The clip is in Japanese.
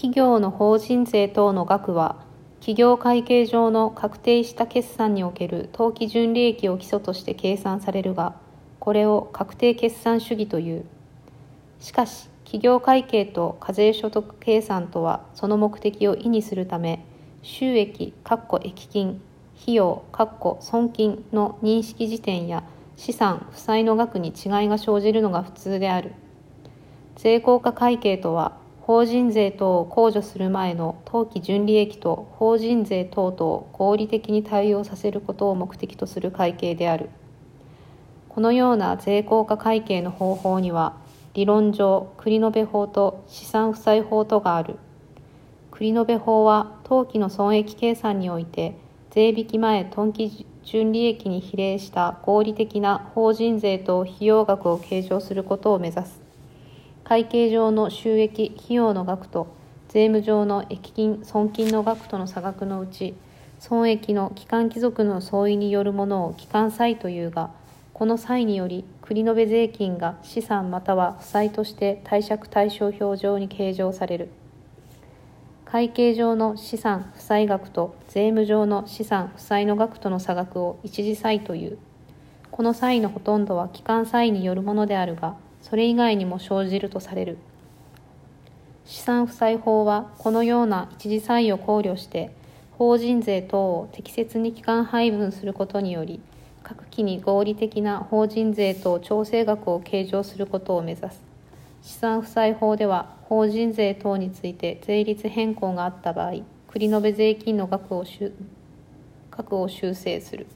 企業の法人税等の額は企業会計上の確定した決算における当期純利益を基礎として計算されるがこれを確定決算主義という。しかし企業会計と課税所得計算とはその目的を意にするため収益益金費用損金の認識時点や資産負債の額に違いが生じるのが普通である。税効果会計とは法人税等を控除する前の当期純利益と法人税等々合理的に対応させることを目的とする会計である。このような税効果会計の方法には理論上繰延法と資産負債法とがある。繰延法は当期の損益計算において税引き前当期純利益に比例した合理的な法人税と費用額を計上することを目指す。会計上の収益費用の額と税務上の益金損金の額との差額のうち損益の期間貴族の相違によるものを期間差異というがこの際により繰延税金が資産または負債として貸借対照表上に計上される。会計上の資産負債額と税務上の資産負債の額との差額を一時差異という。この差異のほとんどは期間差異によるものであるがそれ以外にも生じるとされる。資産負債法はこのような一時差異を考慮して法人税等を適切に期間配分することにより各期に合理的な法人税等調整額を計上することを目指す。資産負債法では法人税等について税率変更があった場合繰延税金の額を額を修正する。